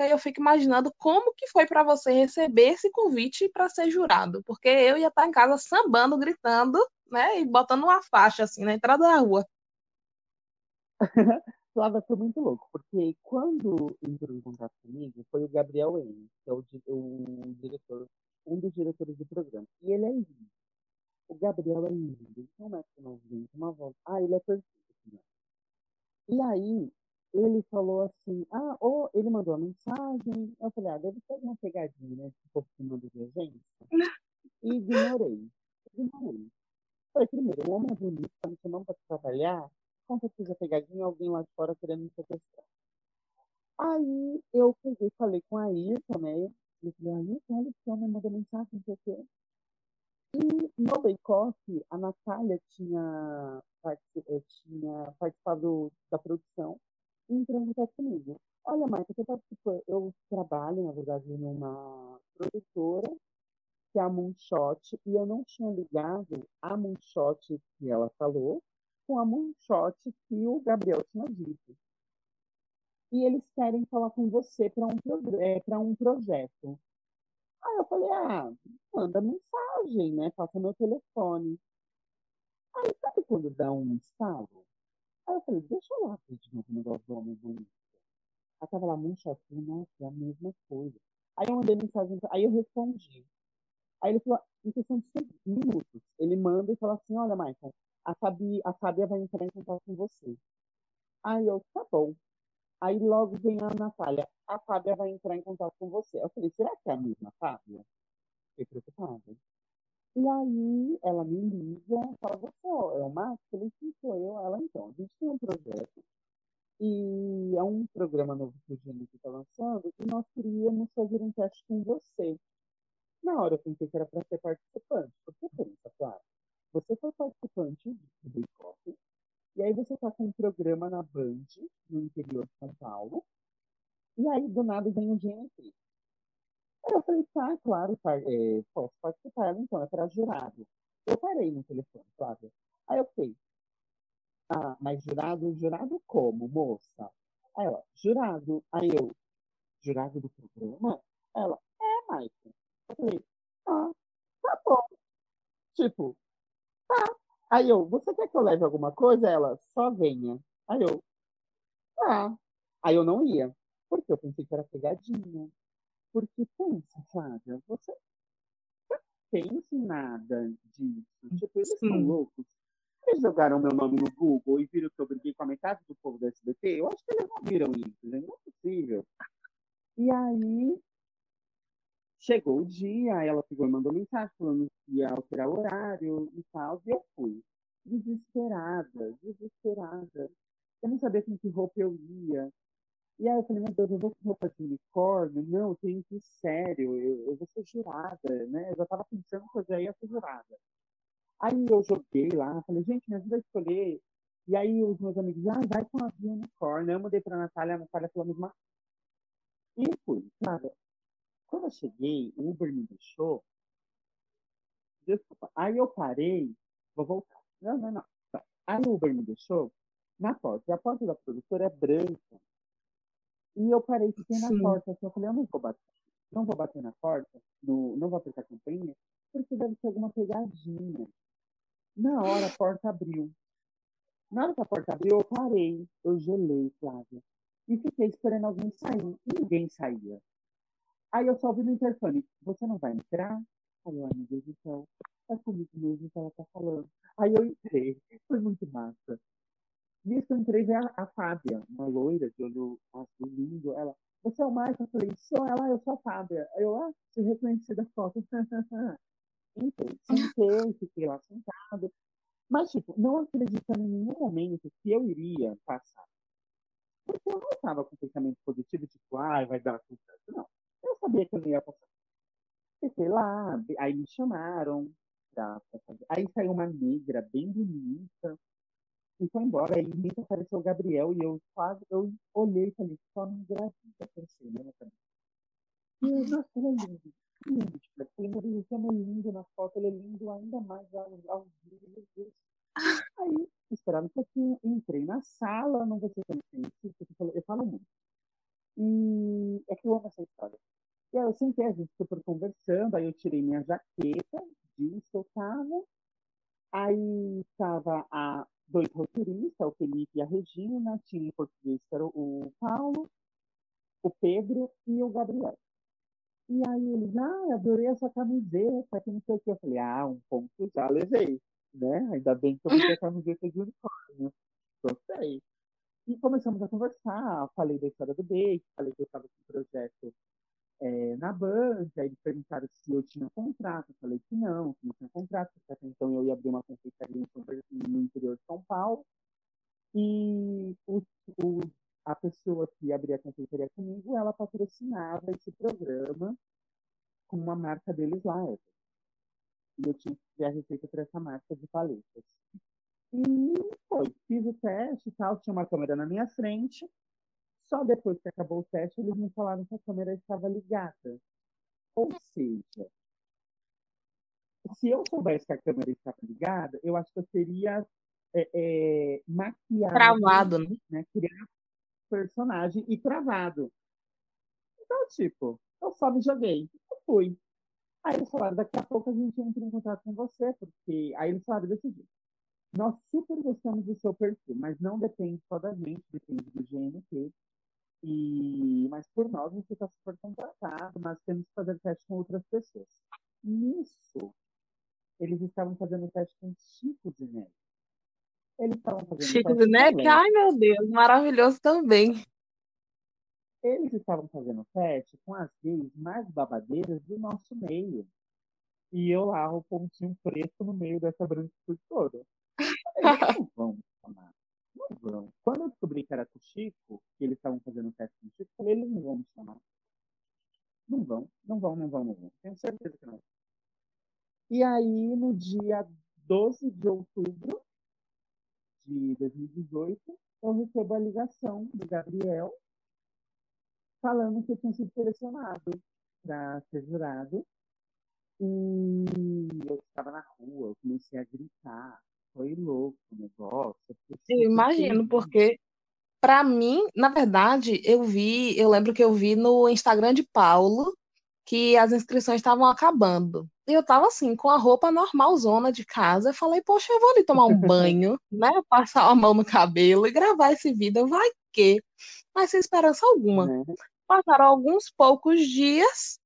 S1: eu fico imaginando como que foi para você receber esse convite para ser jurado, porque eu ia estar em casa sambando, gritando, né, e botando uma faixa assim na entrada da rua.
S2: Flávia foi muito louco, porque quando entrou em contato comigo foi o Gabriel N, que é o, o, diretor, um dos diretores do programa. E ele é lindo. O Gabriel é lindo, ele tem um metro novinho, uma voz. Ah, ele é perfeito. Né? E aí, ele falou assim, ah, ou ele mandou uma mensagem. Eu falei, ah, deve ser uma pegadinha, né? Esse povo que manda de agência. E ignorei. Ignorei. Falei, primeiro, o homem é bonito, tá me chamando para trabalhar com certeza pegadinha, alguém lá de fora querendo me sequestrar. Aí eu peguei, falei com a Ayrton, né? Eu falei, Ayrton, olha que homem mandou mensagem, não sei o quê. E no Bake Off, a Natália tinha, eh, tinha participado da produção entrou em contato comigo. Olha, Marta, eu, participo, eu trabalho, na verdade, numa produtora, que é a Moonshot, e eu não tinha ligado a Moonshot que ela falou, com a moonshot que o Gabriel tinha dito. E eles querem falar com você para um, é, um projeto. Aí eu falei, ah, manda mensagem, né? Passa meu telefone. Aí sabe quando dá um estalo? Aí eu falei, deixa eu lá ver de novo o negócio do homem bonito. Aí tava lá, moonshot, nossa, é a mesma coisa. Aí eu mandei mensagem, aí eu respondi. Aí ele falou, em questão de cinco minutos, ele manda e fala assim, olha, Michael, a Fábia, a Fábia vai entrar em contato com você. Aí eu, tá bom. Aí logo vem a Natália, a Fábia vai entrar em contato com você. Eu falei, será que é a mesma Fábia? Fiquei preocupada. E aí ela me liga, fala, você é? Eu falei, sim, sou eu. Ela, então, a gente tem um projeto. E é um programa novo que o Gênesis está lançando, e nós queríamos fazer um teste com você. Na hora eu pensei que era para ser participante. Você pensa, claro. Você foi participante do Off, e aí você está com um programa na Band, no interior de São Paulo, e aí do nada vem o GNT. Aí eu falei, tá, claro, tá, é, posso participar. Então, é para jurado. Eu parei no telefone, Flávia. Aí eu falei, ah, mas jurado, jurado como, moça? Aí ela, jurado. Aí eu, jurado do programa? Ela, é, Maicon. Eu falei, ah, tá bom. Tipo, tá. Aí eu, você quer que eu leve alguma coisa? Ela, só venha. Aí eu, ah. Aí eu não ia. Porque eu pensei que era pegadinha. Porque pensa, Flávia, você pensa em nada disso. Tipo, eles Sim. são loucos. Eles jogaram meu nome no Google e viram que eu briguei com a metade do povo do SBT. Eu acho que eles não viram isso, gente. Não é possível. E aí, chegou o dia, ela pegou e mandou mensagem falando que ia alterar o horário e tal. E eu fui. Desesperada, desesperada. Eu não sabia com que roupa eu ia. E aí eu falei, meu Deus, eu vou com roupa de unicórnio? Não, eu tenho que ir sério, eu, eu vou ser jurada, né? Eu já estava pensando que eu já ia ser jurada. Aí eu joguei lá, falei, gente, me ajuda a escolher. E aí os meus amigos, ah, vai com a de unicórnio. Eu mudei para a Natália, a Natália falou a mesma E fui, cara. Quando eu cheguei, o Uber me deixou. Desculpa. Aí eu parei, vou voltar. Não, não, não. Aí o Uber me deixou na porta. E a porta da produtora é branca. E eu parei, fiquei na Sim. porta. Assim, eu falei, eu não vou bater. Não vou bater na porta, no, não vou apertar a campainha, porque deve ser alguma pegadinha. Na hora a porta abriu. Na hora que a porta abriu, eu parei, eu gelei, Flávia. E fiquei esperando alguém sair. E ninguém saía. Aí eu só ouvi no interfone, você não vai entrar? Aí eu, ai meu Deus do céu, é comigo mesmo que ela tá falando. Aí eu entrei, foi muito massa. Nisso eu entrei a, a Fábia, uma loira de olho azul lindo. Ela, você é o Marcos? Eu falei, sou ela, eu sou a Fábia. Eu, ah, se reconheci da foto. Entrei, sentei, fiquei lá sentado. Mas, tipo, não acreditando em nenhum momento que eu iria passar. Porque eu não estava com pensamento positivo, tipo, ah, vai dar tudo certo. Não. Eu sabia que eu não ia passar. Fiquei lá, aí me chamaram pra, pra fazer. Aí saiu uma negra bem bonita, e foi embora. Aí nisso apareceu o Gabriel e eu quase, eu olhei e falei, só não engravida, pensei, né, na cabeça. E nossa, ele é lindo. Lindo, tipo, ele é lindo na foto, ele é lindo ainda mais ao, vivo, meu Deus. Aí, esperando um pouquinho, entrei na sala, não vou ser tão eu falo, muito. E é que eu amo essa história. E aí eu sentei, a gente super conversando, aí eu tirei minha jaqueta, disse que eu tava. Aí estava a dois roteiristas, o Felipe e a Regina, tinha em português era o Paulo, o Pedro e o Gabriel. E aí eles, ah, adorei essa camiseta, que não sei o que. Eu falei, ah, um ponto já levei, né? Ainda bem que eu fiz a camiseta de unicórnio. Gostei. E começamos a conversar, falei da história do Bake, falei que eu estava com um projeto é, na Band, aí eles perguntaram se eu tinha contrato, eu falei que não, que não tinha contrato, porque até então eu ia abrir uma confeitaria no interior de São Paulo, e o, o, a pessoa que abria a confeitaria comigo, ela patrocinava esse programa com uma marca deles lá, e eu tinha que a receita para essa marca de paletas. E foi, fiz o teste e tal, tinha uma câmera na minha frente, só depois que acabou o teste, eles me falaram que a câmera estava ligada. Ou seja, se eu soubesse que a câmera estava ligada, eu acho que eu teria é, é, maquiado.
S1: Travado, né?
S2: né? Criar personagem e travado. Então, tipo, eu só me joguei. Eu fui. Aí eles falaram, daqui a pouco a gente entra em contato com você, porque aí eles falaram desse jeito. Nós super gostamos do seu perfil, mas não depende só da gente, depende do GNT. E, mas por nós você está super contratado, mas temos que fazer teste com outras pessoas. Nisso, eles estavam fazendo teste com Chico de Neve.
S1: Eles estavam fazendo Chico de Neve? Ai, meu Deus, maravilhoso também.
S2: Eles estavam fazendo teste com as gays mais babadeiras do nosso meio. E eu lá, o pontinho preto no meio dessa branquitude toda. Eles não vão chamar. Não vão. Quando eu descobri que era com o Chico, que eles estavam fazendo teste com o Chico, eu falei, eles não vão me chamar. Não vão, não vão, não vão, não vão. Tenho certeza que não. E aí, no dia 12 de outubro de 2018, eu recebo a ligação do Gabriel falando que eu tinha sido selecionado para ser jurado. E eu estava na rua, eu comecei a gritar, foi louco o negócio.
S1: Eu imagino, porque para mim, na verdade, eu vi, eu lembro que eu vi no Instagram de Paulo que as inscrições estavam acabando. E eu tava assim, com a roupa normal zona de casa. Eu falei, poxa, eu vou ali tomar um banho, né? Passar a mão no cabelo e gravar esse vídeo. Vai que. Mas sem esperança alguma. Uhum. Passaram alguns poucos dias,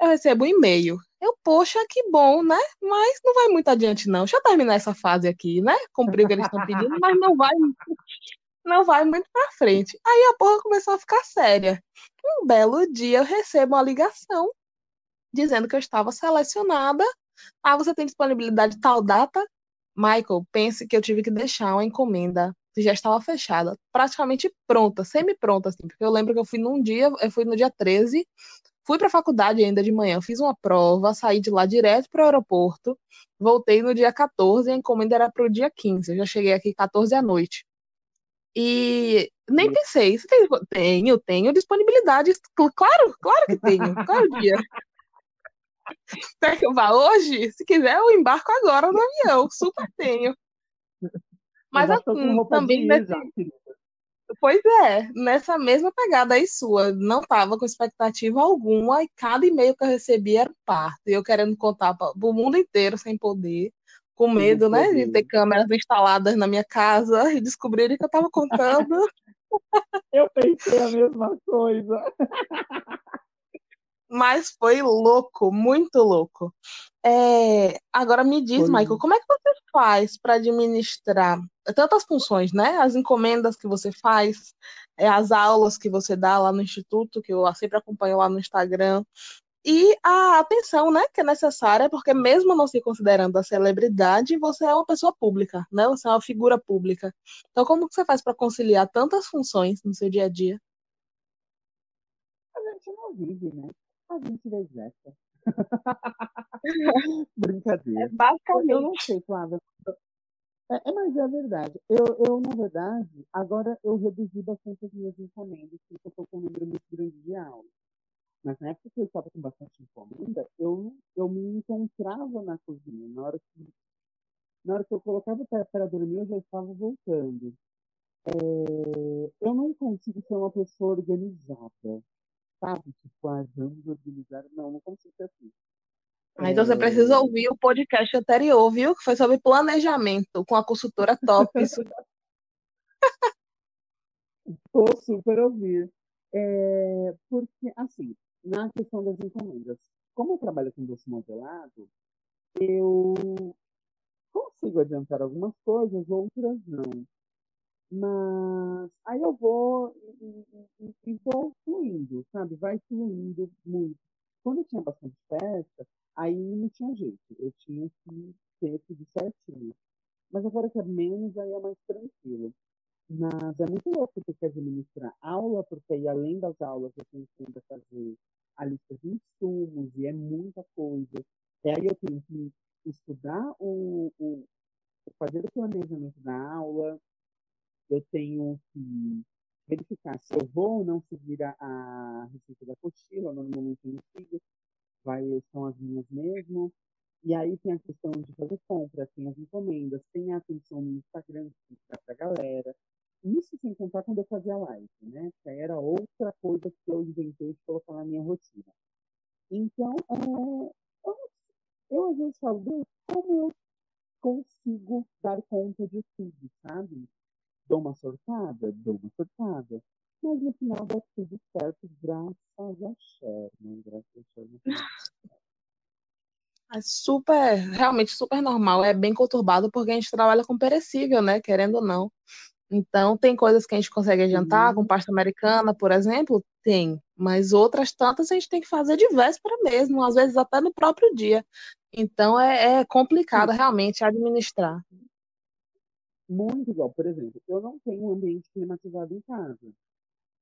S1: eu recebo um e-mail. Eu, poxa, que bom, né? Mas não vai muito adiante, não. Deixa eu terminar essa fase aqui, né? Cumprir o que eles estão pedindo, mas não vai, não vai muito para frente. Aí a porra começou a ficar séria. Um belo dia eu recebo uma ligação dizendo que eu estava selecionada. Ah, você tem disponibilidade tal data? Michael, pense que eu tive que deixar uma encomenda que já estava fechada, praticamente pronta, semi-pronta, assim, porque eu lembro que eu fui num dia, eu fui no dia 13, fui para a faculdade ainda de manhã, fiz uma prova, saí de lá direto para o aeroporto, voltei no dia 14, a encomenda era para o dia 15, eu já cheguei aqui 14 à noite. E nem pensei, você tem, tenho, tenho disponibilidade, claro, claro que tenho, claro dia. Quer que eu vá hoje? Se quiser, eu embarco agora no avião, super tenho. Mas assim, também nesse... Pois é, nessa mesma pegada aí sua, não tava com expectativa alguma e cada e-mail que eu recebi era um parto. E eu querendo contar para o mundo inteiro sem poder, com medo, né, de ter câmeras instaladas na minha casa e descobrirem que eu tava contando.
S2: eu pensei a mesma coisa.
S1: Mas foi louco, muito louco. É, agora me diz, foi. Michael, como é que você faz para administrar tantas funções, né? As encomendas que você faz, é, as aulas que você dá lá no instituto, que eu sempre acompanho lá no Instagram, e a atenção, né, que é necessária, porque mesmo não se considerando a celebridade, você é uma pessoa pública, né? Você é uma figura pública. Então, como que você faz para conciliar tantas funções no seu dia a dia?
S2: A gente não vive, né? a gente exerce. Brincadeira. É
S1: basicamente.
S2: Eu não sei, Flávia. É, é, mas é verdade. Eu, eu, na verdade, agora eu reduzi bastante as minhas encomendas, porque eu estou com um número muito grande de aulas. Mas na época que eu estava com bastante encomenda, eu, eu me encontrava na cozinha. Na hora que, na hora que eu colocava para dormir, eu já estava voltando. É, eu não consigo ser uma pessoa organizada sabe? Tipo, ah, vamos organizar. Não, não consigo ser assim.
S1: Ah, então você precisa ouvir o podcast anterior, viu? Que foi sobre planejamento com a consultora top.
S2: Vou super ouvir. É, porque, assim, na questão das encomendas, como eu trabalho com doce modelado, eu consigo adiantar algumas coisas, outras não. Mas aí eu vou e, e, e vou fluindo, sabe? Vai fluindo muito. Quando eu tinha bastante festa, aí não tinha jeito. Eu tinha que ter tudo certinho. Mas agora que é menos, aí é mais tranquilo. Mas é muito louco ter que administrar aula, porque aí além das aulas eu tenho que ainda fazer a lista de insumos, e é muita coisa. E aí eu tenho que estudar o, o fazer o planejamento da aula, eu tenho que verificar se eu vou ou não seguir a, a receita da apostila, normalmente eu não sigo, vai, são as minhas mesmo. E aí tem a questão de fazer compras, tem as encomendas, tem a atenção no Instagram para a galera. Isso sem contar quando eu fazia live, né? Que era outra coisa que eu inventei de colocar na minha rotina. Então, é, eu, eu às vezes falo, Deus, como eu consigo dar conta de tudo, sabe? dou uma sortada? Dou uma sortada. Mas no final dá tudo certo, graças a Sherman. Graças a Sherman.
S1: É super, realmente super normal. É bem conturbado porque a gente trabalha com perecível, né? Querendo ou não. Então, tem coisas que a gente consegue adiantar, uhum. com pasta americana, por exemplo? Tem. Mas outras tantas a gente tem que fazer de véspera mesmo, às vezes até no próprio dia. Então, é, é complicado realmente administrar
S2: muito igual. Por exemplo, eu não tenho um ambiente climatizado em casa.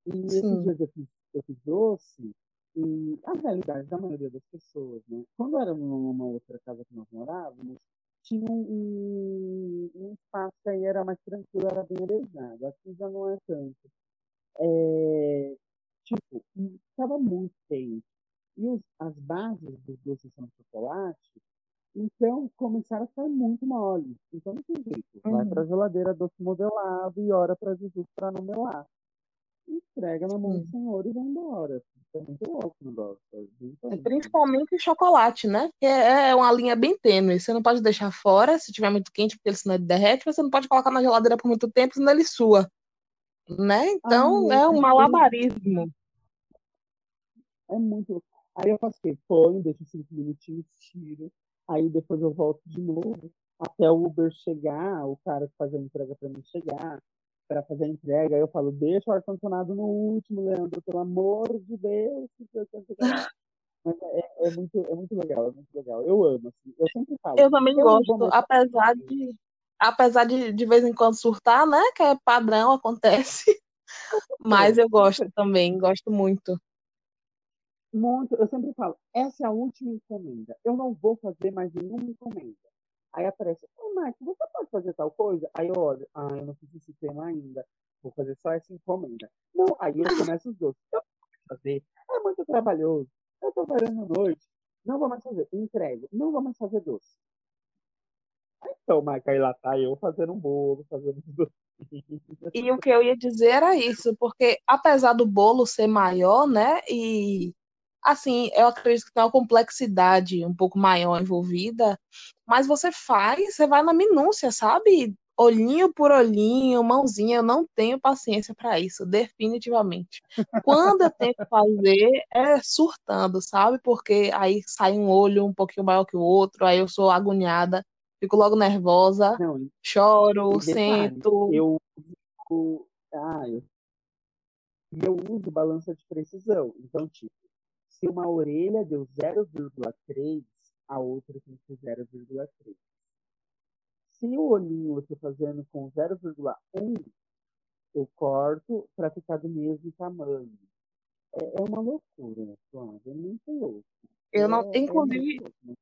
S2: E Sim. esses dias eu fiz, eu fiz doce, e a realidade da maioria das pessoas, né? Quando era numa outra casa que nós morávamos, tinha um, um espaço que aí era mais tranquilo, era bem arejado. Aqui já não é tanto. É, tipo, estava muito quente. E os, as bases dos doces são chocolate, então, começaram a ficar muito mole. Então, não tem jeito. Vai uhum. para a geladeira doce modelado e ora para Jesus para não melar. Entrega na mão do Senhor e vai embora. Então, muito louco o negócio.
S1: É principalmente chocolate, né? Que é, é uma linha bem tênue. Você não pode deixar fora se tiver muito quente, porque ele senão ele derrete. Você não pode colocar na geladeira por muito tempo, senão ele sua. Né? Então, é um malabarismo.
S2: É muito. Aí eu faço o quê? Põe, deixo cinco minutinhos, tiro. Aí depois eu volto de novo até o Uber chegar, o cara que faz a entrega para mim chegar, para fazer a entrega. Eu falo, deixa o ar-condicionado no último, Leandro, pelo amor de Deus. Mas é, é, muito, é muito legal, é muito legal. Eu amo, assim. Eu sempre falo.
S1: Eu também eu gosto, apesar de apesar de de vez em quando surtar, né? Que é padrão, acontece. Mas eu gosto também, gosto muito.
S2: Muito, eu sempre falo, essa é a última encomenda. Eu não vou fazer mais nenhuma encomenda. Aí aparece, ô Mike, você pode fazer tal coisa? Aí eu olho, ah, eu não fiz esse tema ainda. Vou fazer só essa encomenda. Não, aí eu começo os dois. Eu vou fazer, é muito trabalhoso. Eu tô trabalhando à noite. Não vou mais fazer. Entrego. Não vou mais fazer doce. Então, Mike, aí lá tá eu fazendo um bolo, fazendo um doce.
S1: E o que eu ia dizer era isso, porque apesar do bolo ser maior, né, e assim, eu acredito que tem uma complexidade um pouco maior envolvida, mas você faz, você vai na minúcia, sabe? Olhinho por olhinho, mãozinha, eu não tenho paciência para isso, definitivamente. Quando eu tenho que fazer, é surtando, sabe? Porque aí sai um olho um pouquinho maior que o outro, aí eu sou agoniada, fico logo nervosa, não, choro, sento.
S2: Eu, ah, eu, eu uso balança de precisão, então, tipo, se uma orelha deu 0,3, a outra tem que ser 0,3. Se o olhinho eu estou fazendo com 0,1, eu corto para ficar do mesmo tamanho. É, é uma loucura, Flávia, é muito louco.
S1: Eu não, é, é inclusive, é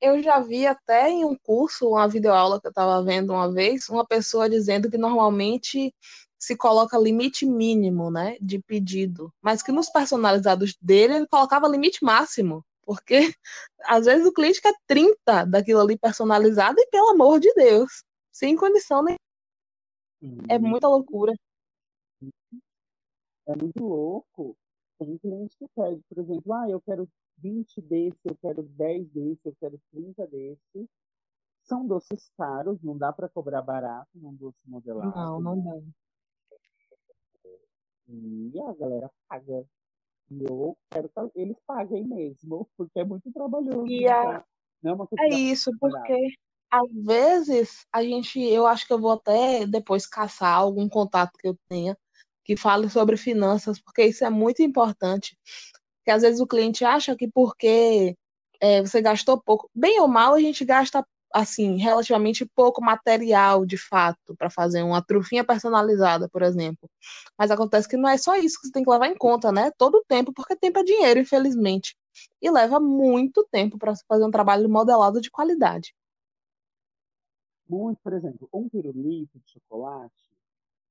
S1: eu já vi até em um curso, uma videoaula que eu estava vendo uma vez, uma pessoa dizendo que normalmente se coloca limite mínimo, né, de pedido, mas que nos personalizados dele ele colocava limite máximo, porque às vezes o cliente quer 30 daquilo ali personalizado e pelo amor de Deus, sem condição nem é muita loucura.
S2: É muito louco. Tem cliente que pede, por exemplo, ah, eu quero 20 desse, eu quero 10 desse, eu quero 30 desse. São doces caros, não dá para cobrar barato num doce modelado.
S1: Não, não dá.
S2: E a galera paga. E eu quero que eles paguem mesmo, porque é muito trabalhoso.
S1: E a... Não é, é isso, porque às vezes a gente, eu acho que eu vou até depois caçar algum contato que eu tenha que fale sobre finanças, porque isso é muito importante. Porque às vezes o cliente acha que porque é, você gastou pouco, bem ou mal, a gente gasta assim, relativamente pouco material, de fato, para fazer uma trufinha personalizada, por exemplo. Mas acontece que não é só isso que você tem que levar em conta, né? Todo o tempo, porque tempo é dinheiro, infelizmente. E leva muito tempo para fazer um trabalho modelado de qualidade.
S2: Muito, por exemplo, um pirulito de chocolate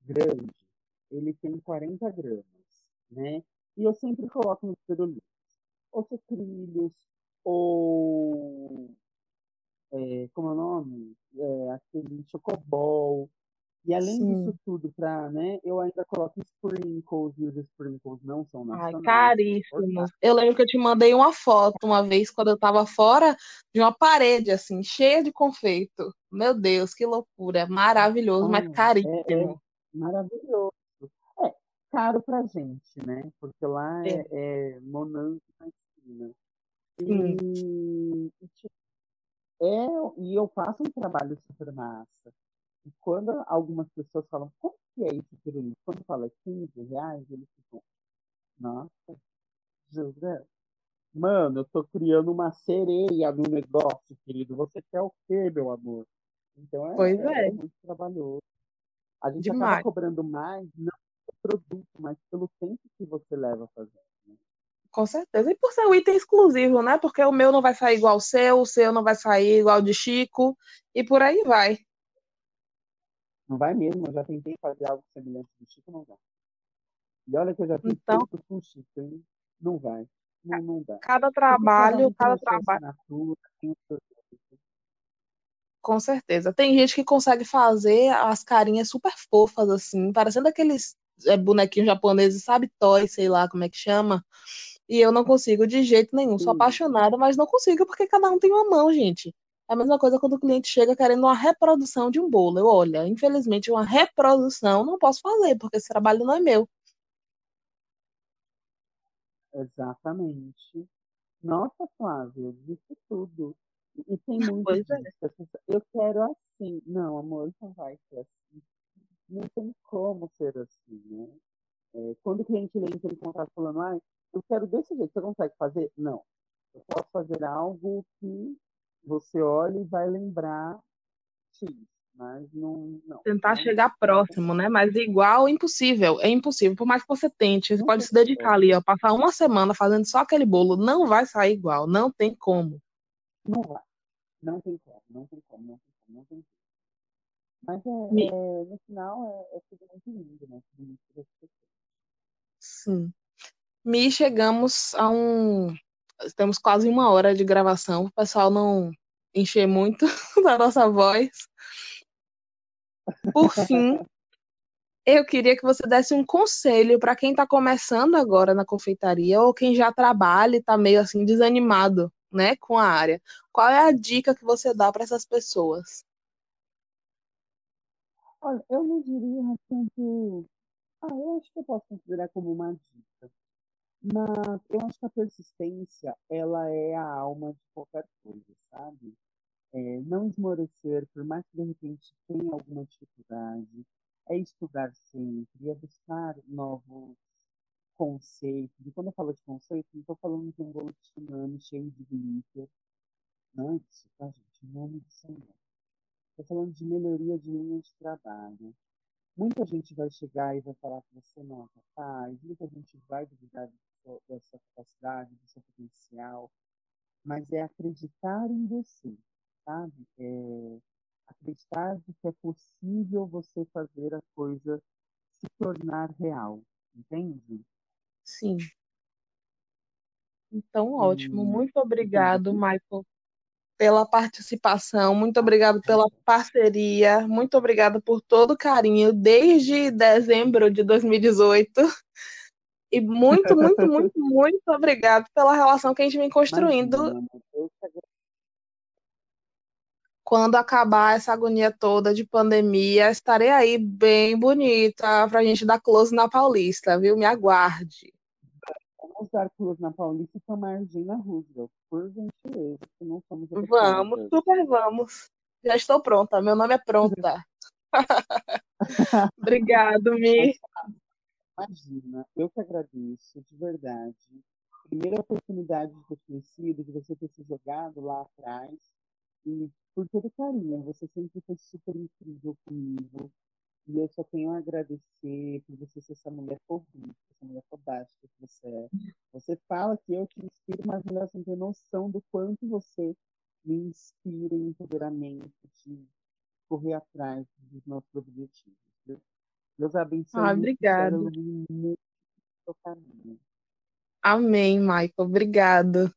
S2: grande, ele tem 40 gramas, né? E eu sempre coloco nos pirulitos ou sucrilhos, ou é, como é o nome? É, aquele chocobol. E além Sim. disso tudo, pra, né, eu ainda coloco sprinkles, e os sprinkles não são nacionais.
S1: Ai, caríssimos. Eu lembro que eu te mandei uma foto uma vez, quando eu tava fora de uma parede, assim, cheia de confeito. Meu Deus, que loucura. Maravilhoso, mas caríssimo. É, é
S2: maravilhoso. É, caro pra gente, né? Porque lá é, é, é Monange na esquina. E, tipo, é, e eu faço um trabalho super massa. E quando algumas pessoas falam, como que é esse pirulito? Quando fala 15 reais, eles ficam, nossa, José, mano, eu tô criando uma sereia no negócio, querido. Você quer o quê, meu amor? Então é,
S1: pois é.
S2: é muito trabalhoso. A gente Demais. acaba cobrando mais, não produto, mas pelo tempo que você leva a fazer.
S1: Com certeza. E por ser um item exclusivo, né? Porque o meu não vai sair igual o seu, o seu não vai sair igual o de Chico, e por aí vai.
S2: Não vai mesmo, eu já tentei fazer algo semelhante do Chico, não vai. E olha que eu já fiz
S1: então,
S2: com o Chico, hein? não vai. Não, não dá.
S1: Cada trabalho, cada, cada trabalho. Com certeza. Tem gente que consegue fazer as carinhas super fofas, assim, parecendo aqueles é, bonequinhos japoneses, sabe? Toy, sei lá como é que chama E eu não consigo de jeito nenhum. Sou apaixonada, mas não consigo porque cada um tem uma mão, gente. É a mesma coisa quando o cliente chega querendo uma reprodução de um bolo. Eu, olha, infelizmente, uma reprodução não posso fazer, porque esse trabalho não é meu.
S2: Exatamente. Nossa, Flávia, disse tudo. E tem muito
S1: Pois
S2: disso.
S1: é.
S2: Pessoas, Eu quero assim. Não, amor, não vai ser assim. Não tem como ser assim, né? É, quando o cliente ele entra em contato falando, ah, eu quero desse jeito, você consegue fazer? Não. Eu posso fazer algo que você olha e vai lembrar X, mas não. não
S1: Tentar
S2: não,
S1: chegar próximo, né? Mas igual, impossível. É impossível. Por mais que você tente, você
S2: Não
S1: pode se dedicar ali, ó, passar uma semana fazendo só aquele bolo, não vai sair igual, não tem como.
S2: Não vai. Não tem como, não tem como, não tem como, não tem como. Mas é, é, no final é, é tudo muito lindo, né?
S1: Sim. Mi, chegamos a um. Temos quase uma hora de gravação, o pessoal não encher muito da nossa voz. Por fim, eu queria que você desse um conselho para quem está começando agora na confeitaria ou quem já trabalha e está meio assim desanimado, né, com a área. Qual é a dica que você dá para essas pessoas?
S2: Olha, eu não diria assim que. Ah, eu acho que eu posso considerar como uma dica. Mas eu acho que a persistência, ela é a alma de qualquer coisa, sabe? É, não esmorecer, por mais que de repente tenha alguma dificuldade, é estudar sempre, é buscar novos conceitos. E quando eu falo de conceito, não estou falando de um bolo de tsunami cheio de glitter. Não é isso, tá, gente? Não é isso, não. Estou falando de melhoria de linha de trabalho. Muita gente vai chegar e vai falar que você não é capaz, muita gente vai duvidar da sua, da sua capacidade, do seu potencial, mas é acreditar em você, sabe? É acreditar de que é possível você fazer a coisa se tornar real, entende?
S1: Sim. Então, ótimo. Muito obrigado? Michael, pela participação. Muito obrigado pela parceria. Muito obrigado por todo o carinho desde dezembro de 2018. E muito, muito, muito, muito obrigado pela relação que a gente vem construindo. Quando acabar essa agonia toda de pandemia, estarei aí bem bonita pra gente dar close na Paulista, viu? Me aguarde.
S2: Vamos dar cruz na Paulista e tomar gin na Roosevelt, por gentileza, que não somos
S1: Vamos, super vamos. Já estou pronta, meu nome é pronta. Obrigado, Mi.
S2: Imagina, eu que agradeço, de verdade. Primeira oportunidade de ter conhecido, de você ter se jogado lá atrás. E por todo o carinho, você sempre foi super incrível comigo. E eu só tenho a agradecer por você ser essa mulher fofinha, essa mulher fantástica que você é. Você fala que eu te inspiro, mas você não tem noção do quanto você me inspira em empoderamento, de correr atrás dos nossos objetivos. Viu? Deus abençoe
S1: Ah,
S2: muito, que o céu
S1: obrigado.
S2: ilumine muito o seu caminho.
S1: Amém, Michael. Obrigado.